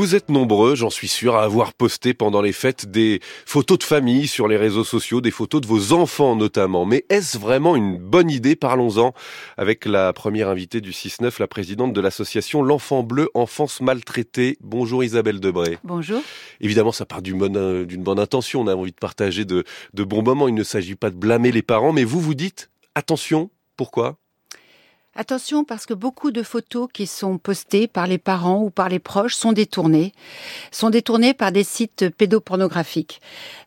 Vous êtes nombreux, j'en suis sûr, à avoir posté pendant les fêtes des photos de famille sur les réseaux sociaux, des photos de vos enfants notamment. Mais est-ce vraiment une bonne idée Parlons-en avec la première invitée du 6-9, la présidente de l'association L'Enfant Bleu, Enfance Maltraitée. Bonjour Isabelle Debré. Bonjour. Évidemment, ça part d'une bonne, d'une bonne intention. On a envie de partager de, de bons moments. Il ne s'agit pas de blâmer les parents, mais vous vous dites, attention, pourquoi? Attention parce que beaucoup de photos qui sont postées par les parents ou par les proches sont détournées, sont détournées par des sites pédopornographiques.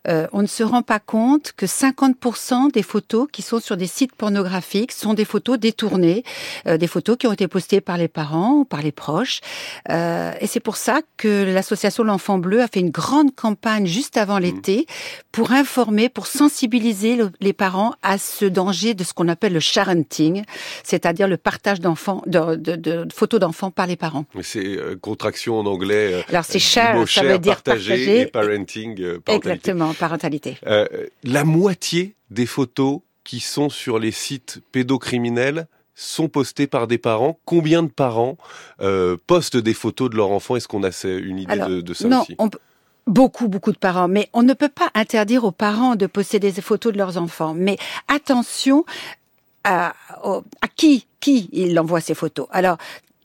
Euh, on ne se rend pas compte que 50% des photos qui sont sur des sites pornographiques sont des photos détournées, euh, des photos qui ont été postées par les parents ou par les proches. Euh, et c'est pour ça que l'association L'Enfant Bleu a fait une grande campagne juste avant mmh. l'été pour informer, pour sensibiliser les parents à ce danger de ce qu'on appelle le sharenting, c'est-à-dire le partage d'enfants, de, photos d'enfants par les parents. C'est euh, contraction en anglais. Euh, Alors c'est share, ça veut dire partager. Et parenting, euh, parentalité. Exactement, parentalité. la moitié des photos qui sont sur les sites pédocriminels sont postées par des parents. Combien de parents postent des photos de leurs enfants Est-ce qu'on a une idée de, de, ça non, aussi? on Beaucoup, beaucoup de parents. Mais on ne peut pas interdire aux parents de posséder des photos de leurs enfants. Mais attention à, à qui, qui il envoie ces photos. Alors,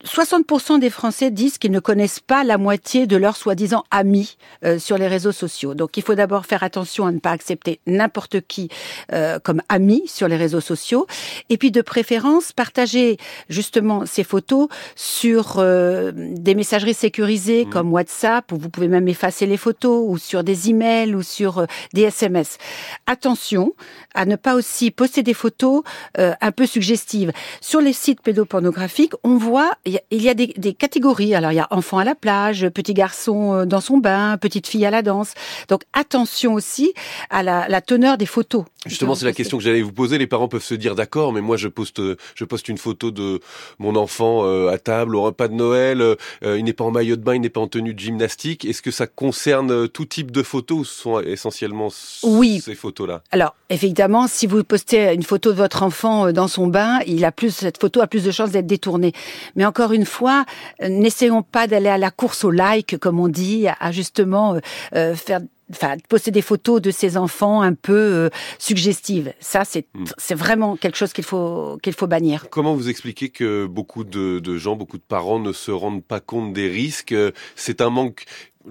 60% des Français disent qu'ils ne connaissent pas la moitié de leurs soi-disant amis euh, sur les réseaux sociaux. Donc il faut d'abord faire attention à ne pas accepter n'importe qui euh, comme ami sur les réseaux sociaux. Et puis de préférence, partager justement ces photos sur euh, des messageries sécurisées mmh. comme WhatsApp, où vous pouvez même effacer les photos, ou sur des emails, ou sur des SMS. Attention à ne pas aussi poster des photos un peu suggestives. Sur les sites pédopornographiques, on voit il y a des, des, catégories. Alors il y a enfant à la plage, petit garçon euh, dans son bain, petite fille à la danse. Donc attention aussi à la, la teneur des photos. Justement, c'est la question que j'allais vous poser. Les parents peuvent se dire d'accord, mais moi je poste, je poste une photo de mon enfant euh, à table au repas de Noël. Euh, il n'est pas en maillot de bain, il n'est pas en tenue de gymnastique. Est-ce que ça concerne tout type de photos ou ce sont essentiellement oui. ces photos-là? Alors évidemment, si vous postez une photo de votre enfant dans son bain, il a plus cette photo a plus de chances d'être détournée. Mais encore encore une fois, euh, n'essayons pas d'aller à la course au like, comme on dit, à justement euh, euh, faire enfin poster des photos de ses enfants un peu suggestives. Ça, c'est hmm. c'est vraiment quelque chose qu'il faut qu'il faut bannir. Comment vous expliquez que beaucoup de, de, gens, beaucoup de parents ne se rendent pas compte des risques? C'est un manque,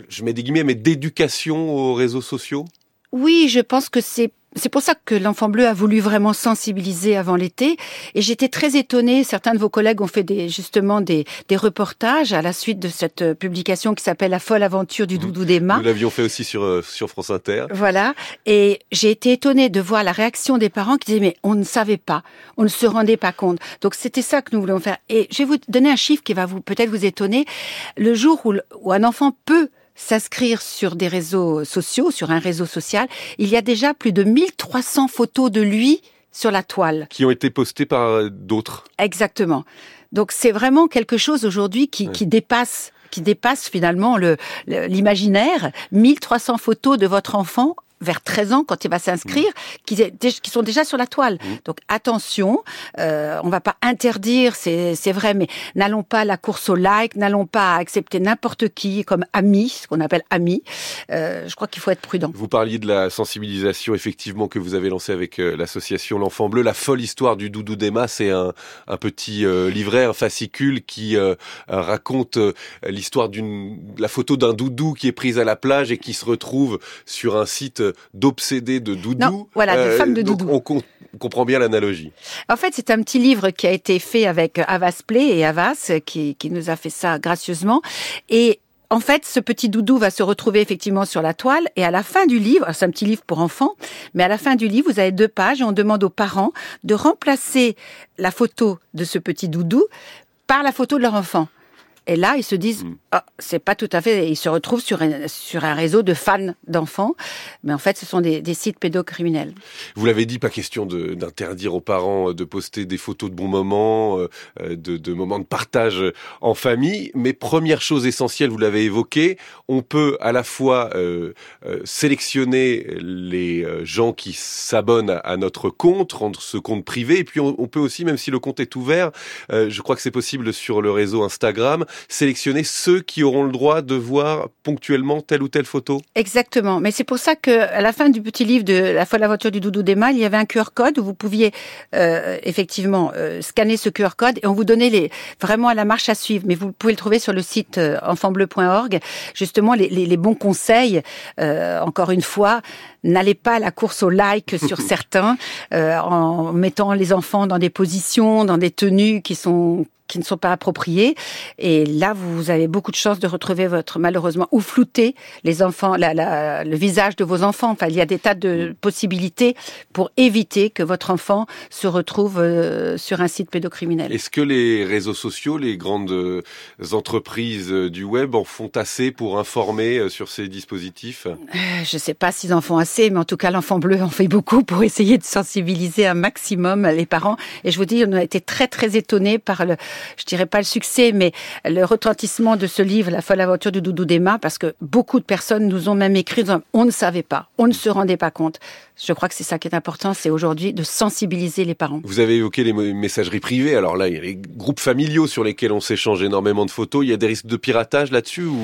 je mets des guillemets, mais d'éducation aux réseaux sociaux? Oui, je pense que c'est c'est pour ça que l'Enfant Bleu a voulu vraiment sensibiliser avant l'été. Et j'étais très étonnée. Certains de vos collègues ont fait des, justement des, des reportages à la suite de cette euh, publication qui s'appelle La folle aventure du doudou d'Emma. Nous l'avions fait aussi sur, euh, sur France Inter. Voilà. Et j'ai été étonnée de voir la réaction des parents qui disaient, mais on ne savait pas. On ne se rendait pas compte. Donc c'était ça que nous voulions faire. Et je vais vous donner un chiffre qui va vous, peut-être vous étonner. Le jour où, où un enfant peut s'inscrire sur des réseaux sociaux, sur un réseau social, il y a déjà plus de 1300 photos de lui sur la toile. Qui ont été postées par euh, d'autres. Exactement. Donc c'est vraiment quelque chose aujourd'hui qui, qui dépasse qui dépasse finalement le l'imaginaire. 1300 photos de votre enfant vers 13 ans quand il va s'inscrire, qui, qui, sont déjà sur la toile. Mmh. Donc attention, euh, on va pas interdire, c'est vrai, mais n'allons pas à la course au like, n'allons pas accepter n'importe qui comme ami, ce qu'on appelle ami. Euh, je crois qu'il faut être prudent. Vous parliez de la sensibilisation effectivement que vous avez lancée avec euh, l'association L'Enfant Bleu. La folle histoire du doudou d'Emma, c'est un, un, petit euh, livret, un fascicule qui euh, raconte l'histoire d'une la photo d'un doudou qui est prise à la plage et qui se retrouve sur un site d'obsédés de doudou. voilà, de euh, femmes de doudou. On, comprend bien l'analogie. En fait, c'est un petit livre qui a été fait avec Avas Play et Avas qui, qui nous a fait ça gracieusement. Et en fait, ce petit doudou va se retrouver effectivement sur la toile et à la fin du livre, c'est un petit livre pour enfants, mais à la fin du livre, vous avez deux pages et on demande aux parents de remplacer la photo de ce petit doudou par la photo de leur enfant. Et là, ils se disent, ah, c'est pas tout à fait. Ils se retrouvent sur un, sur un réseau de fans d'enfants, mais en fait, ce sont des, des sites pédocriminels. Vous l'avez dit, pas question d'interdire aux parents de poster des photos de bons moments, euh, de, de, moments de partage en famille. Mais première chose essentielle, vous l'avez évoqué, on peut à la fois euh, euh sélectionner les euh, gens qui s'abonnent à notre compte, rendre ce compte privé, et puis on, on, peut aussi, même si le compte est ouvert, je crois que c'est possible sur le réseau Instagram sélectionner ceux qui auront le droit de voir ponctuellement telle ou telle photo Exactement. Mais c'est pour ça que à la fin du petit livre de La folle aventure du doudou d'Emma, il y avait un QR code où vous pouviez euh, effectivement euh, scanner ce QR code et on vous donnait les vraiment à la marche à suivre. Mais vous pouvez le trouver sur le site euh, enfantbleu.org. Justement, les, les, les, bons conseils. Euh, encore une fois, n'allez pas à la course au like sur certains euh, en mettant les enfants dans des positions, dans des tenues qui sont qui ne sont pas appropriées. Et là, vous avez beaucoup de chances de retrouver votre, malheureusement, ou flouter les enfants, la, la, le visage de vos enfants. Enfin, il y a des tas de possibilités pour éviter que votre enfant se retrouve euh, sur un site pédocriminel. Est-ce que les réseaux sociaux, les grandes euh, entreprises euh, du web en font assez pour informer sur ces dispositifs? Je ne sais pas s'ils en font assez, mais en tout cas, l'enfant bleu en fait beaucoup pour essayer de sensibiliser un maximum les parents. Et je vous dis, on a été très, très étonnés par le, je dirais pas le succès, mais le retentissement de ce livre, La folle aventure du doudou d'Emma, parce que beaucoup de personnes nous ont même écrit, on ne savait pas, on ne se rendait pas compte. Je crois que c'est ça qui est important, c'est aujourd'hui de sensibiliser les parents. Vous avez évoqué les messageries privées. Alors là, il y a les groupes familiaux sur lesquels on s'échange énormément de photos. Il y a des risques de piratage là-dessus ou?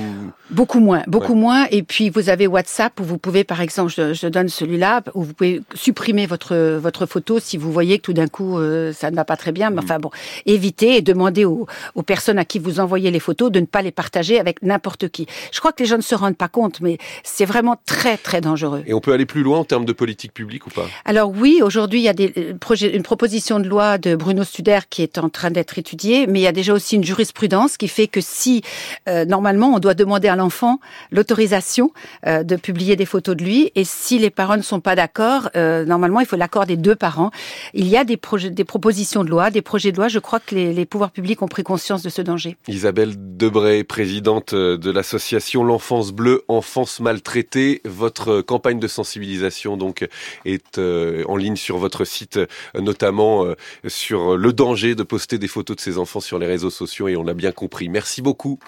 Beaucoup moins, beaucoup ouais. moins. Et puis vous avez WhatsApp où vous pouvez, par exemple, je, je donne celui-là, où vous pouvez supprimer votre votre photo si vous voyez que tout d'un coup euh, ça ne va pas très bien. Mais enfin bon, évitez et demandez aux, aux personnes à qui vous envoyez les photos de ne pas les partager avec n'importe qui. Je crois que les gens ne se rendent pas compte, mais c'est vraiment très très dangereux. Et on peut aller plus loin en termes de politique publique ou pas? Alors oui, aujourd'hui il y a des euh, projets, une proposition de loi de Bruno Studer qui est en train d'être étudiée, mais il y a déjà aussi une jurisprudence qui fait que si euh, normalement on doit demander à l'enfant l'autorisation euh, de publier des photos de lui, et si les parents ne sont pas d'accord, euh, normalement il faut l'accord des deux parents. Il y a des projets, des propositions de loi, des projets de loi. Je crois que les, les pouvoirs publics ont pris conscience de ce danger. Isabelle Debray, présidente de l'association L'Enfance Bleue, Enfance Maltraitée. Votre campagne de sensibilisation donc est euh, en ligne sur votre site, notamment euh, sur le danger de poster des photos de ses enfants sur les réseaux sociaux et on l'a bien compris. Merci beaucoup.